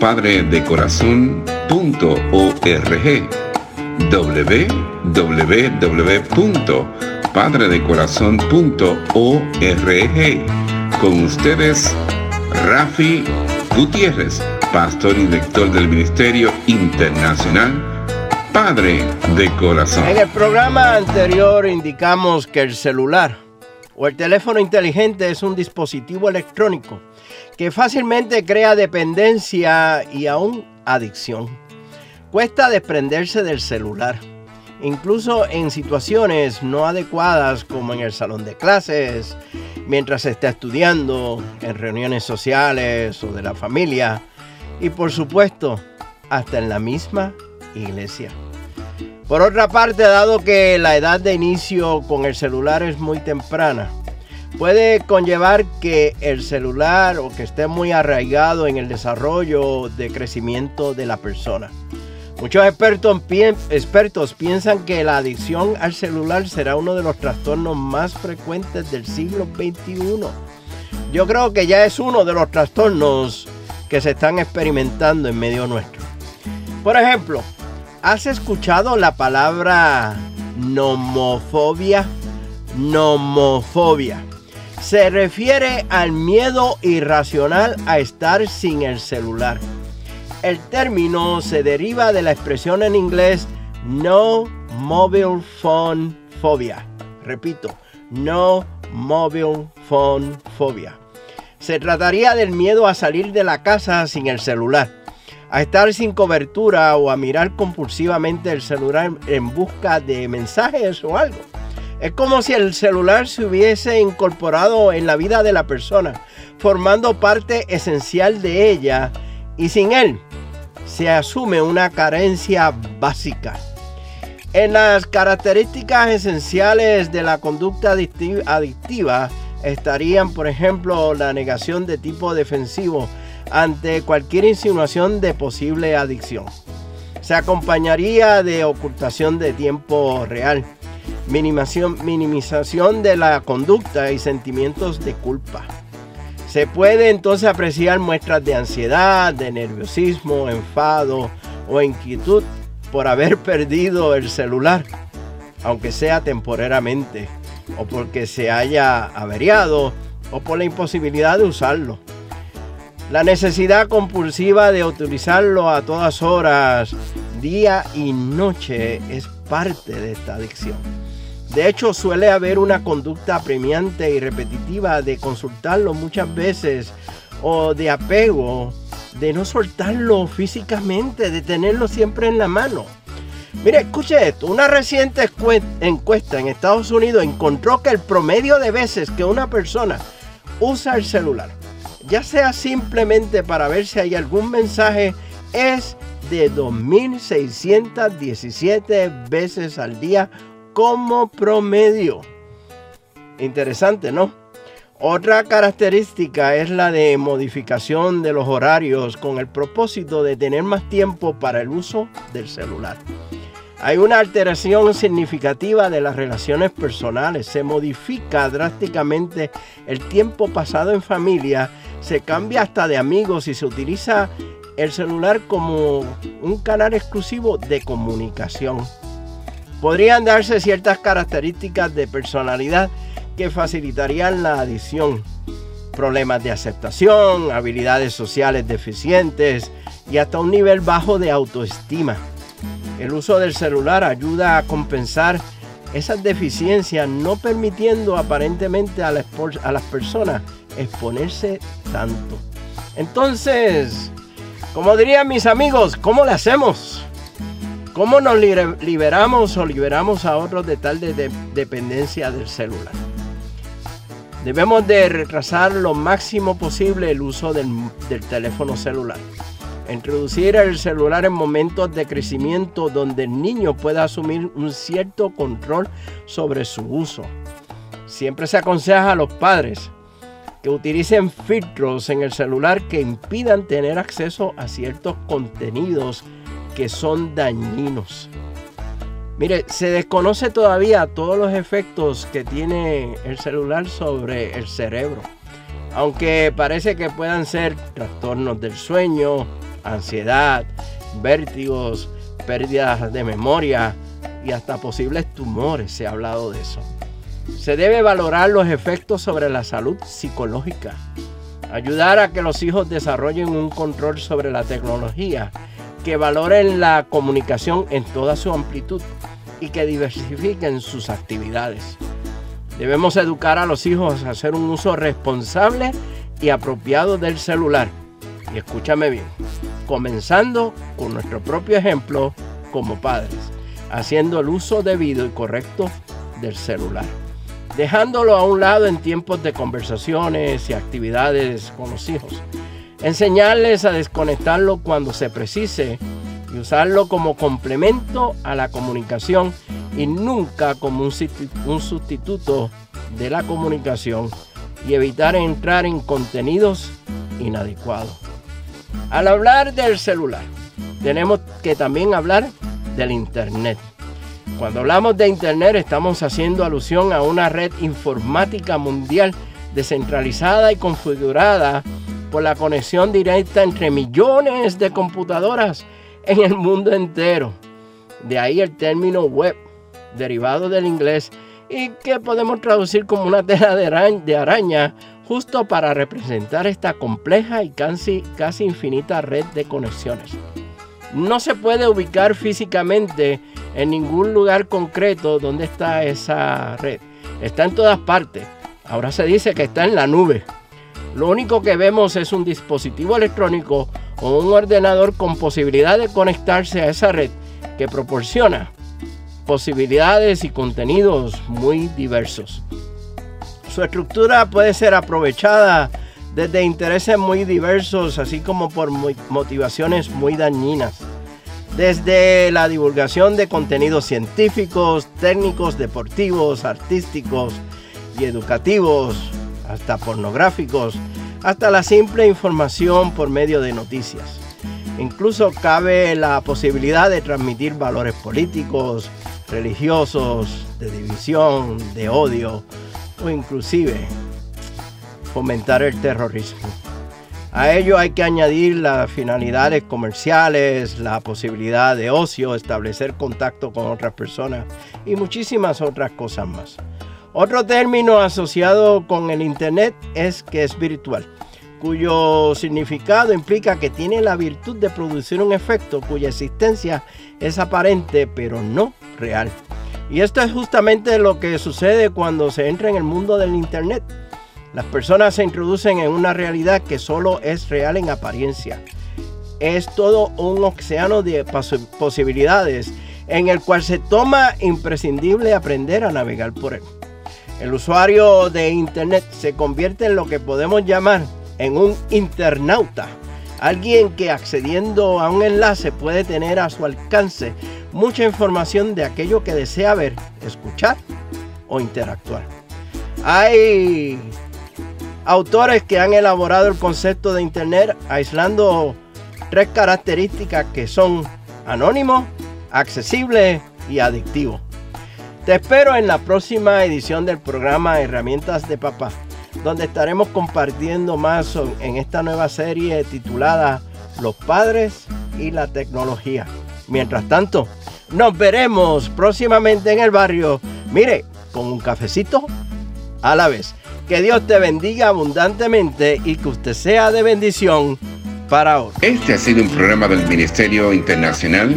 www.padredecorazon.org www.padredecorazon.org Con ustedes, Rafi Gutiérrez, pastor y director del Ministerio Internacional Padre de Corazón. En el programa anterior indicamos que el celular o el teléfono inteligente es un dispositivo electrónico que fácilmente crea dependencia y aún adicción. Cuesta desprenderse del celular, incluso en situaciones no adecuadas como en el salón de clases, mientras se está estudiando, en reuniones sociales o de la familia y por supuesto hasta en la misma iglesia. Por otra parte, dado que la edad de inicio con el celular es muy temprana, puede conllevar que el celular o que esté muy arraigado en el desarrollo de crecimiento de la persona. Muchos expertos, piensan que la adicción al celular será uno de los trastornos más frecuentes del siglo XXI. Yo creo que ya es uno de los trastornos que se están experimentando en medio nuestro. Por ejemplo, ¿Has escuchado la palabra nomofobia? Nomofobia. Se refiere al miedo irracional a estar sin el celular. El término se deriva de la expresión en inglés no mobile phone phobia. Repito, no mobile phone phobia. Se trataría del miedo a salir de la casa sin el celular a estar sin cobertura o a mirar compulsivamente el celular en busca de mensajes o algo. Es como si el celular se hubiese incorporado en la vida de la persona, formando parte esencial de ella y sin él se asume una carencia básica. En las características esenciales de la conducta adictiva estarían, por ejemplo, la negación de tipo defensivo, ante cualquier insinuación de posible adicción. Se acompañaría de ocultación de tiempo real, minimización de la conducta y sentimientos de culpa. Se puede entonces apreciar muestras de ansiedad, de nerviosismo, enfado o inquietud por haber perdido el celular, aunque sea temporariamente, o porque se haya averiado, o por la imposibilidad de usarlo. La necesidad compulsiva de utilizarlo a todas horas, día y noche, es parte de esta adicción. De hecho, suele haber una conducta premiante y repetitiva de consultarlo muchas veces o de apego, de no soltarlo físicamente, de tenerlo siempre en la mano. Mire, escuche esto, una reciente encuesta en Estados Unidos encontró que el promedio de veces que una persona usa el celular ya sea simplemente para ver si hay algún mensaje, es de 2.617 veces al día como promedio. Interesante, ¿no? Otra característica es la de modificación de los horarios con el propósito de tener más tiempo para el uso del celular. Hay una alteración significativa de las relaciones personales, se modifica drásticamente el tiempo pasado en familia se cambia hasta de amigos y se utiliza el celular como un canal exclusivo de comunicación. Podrían darse ciertas características de personalidad que facilitarían la adición. Problemas de aceptación, habilidades sociales deficientes y hasta un nivel bajo de autoestima. El uso del celular ayuda a compensar esas deficiencias, no permitiendo aparentemente a, a las personas exponerse tanto. Entonces, como dirían mis amigos, ¿cómo le hacemos? ¿Cómo nos liberamos o liberamos a otros de tal dependencia del celular? Debemos de retrasar lo máximo posible el uso del, del teléfono celular. Introducir el celular en momentos de crecimiento donde el niño pueda asumir un cierto control sobre su uso. Siempre se aconseja a los padres que utilicen filtros en el celular que impidan tener acceso a ciertos contenidos que son dañinos. Mire, se desconoce todavía todos los efectos que tiene el celular sobre el cerebro, aunque parece que puedan ser trastornos del sueño, ansiedad, vértigos, pérdidas de memoria y hasta posibles tumores, se ha hablado de eso. Se debe valorar los efectos sobre la salud psicológica, ayudar a que los hijos desarrollen un control sobre la tecnología, que valoren la comunicación en toda su amplitud y que diversifiquen sus actividades. Debemos educar a los hijos a hacer un uso responsable y apropiado del celular. Y escúchame bien, comenzando con nuestro propio ejemplo como padres, haciendo el uso debido y correcto del celular dejándolo a un lado en tiempos de conversaciones y actividades con los hijos. Enseñarles a desconectarlo cuando se precise y usarlo como complemento a la comunicación y nunca como un sustituto de la comunicación y evitar entrar en contenidos inadecuados. Al hablar del celular, tenemos que también hablar del Internet. Cuando hablamos de Internet estamos haciendo alusión a una red informática mundial descentralizada y configurada por la conexión directa entre millones de computadoras en el mundo entero. De ahí el término web, derivado del inglés y que podemos traducir como una tela de araña, justo para representar esta compleja y casi, casi infinita red de conexiones. No se puede ubicar físicamente en ningún lugar concreto donde está esa red. Está en todas partes. Ahora se dice que está en la nube. Lo único que vemos es un dispositivo electrónico o un ordenador con posibilidad de conectarse a esa red que proporciona posibilidades y contenidos muy diversos. Su estructura puede ser aprovechada desde intereses muy diversos, así como por motivaciones muy dañinas desde la divulgación de contenidos científicos, técnicos, deportivos, artísticos y educativos, hasta pornográficos, hasta la simple información por medio de noticias. Incluso cabe la posibilidad de transmitir valores políticos, religiosos, de división, de odio o inclusive fomentar el terrorismo. A ello hay que añadir las finalidades comerciales, la posibilidad de ocio, establecer contacto con otras personas y muchísimas otras cosas más. Otro término asociado con el Internet es que es virtual, cuyo significado implica que tiene la virtud de producir un efecto cuya existencia es aparente pero no real. Y esto es justamente lo que sucede cuando se entra en el mundo del Internet las personas se introducen en una realidad que solo es real en apariencia. Es todo un océano de posibilidades en el cual se toma imprescindible aprender a navegar por él. El usuario de Internet se convierte en lo que podemos llamar en un internauta, alguien que accediendo a un enlace puede tener a su alcance mucha información de aquello que desea ver, escuchar o interactuar. Hay autores que han elaborado el concepto de Internet aislando tres características que son anónimo, accesible y adictivo. Te espero en la próxima edición del programa Herramientas de Papá, donde estaremos compartiendo más en esta nueva serie titulada Los padres y la tecnología. Mientras tanto, nos veremos próximamente en el barrio, mire, con un cafecito a la vez. Que Dios te bendiga abundantemente y que usted sea de bendición para otros. Este ha sido un programa del Ministerio Internacional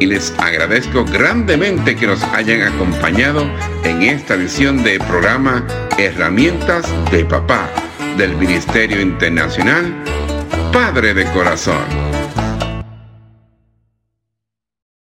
y les agradezco grandemente que nos hayan acompañado en esta edición de programa Herramientas de Papá del Ministerio Internacional Padre de Corazón.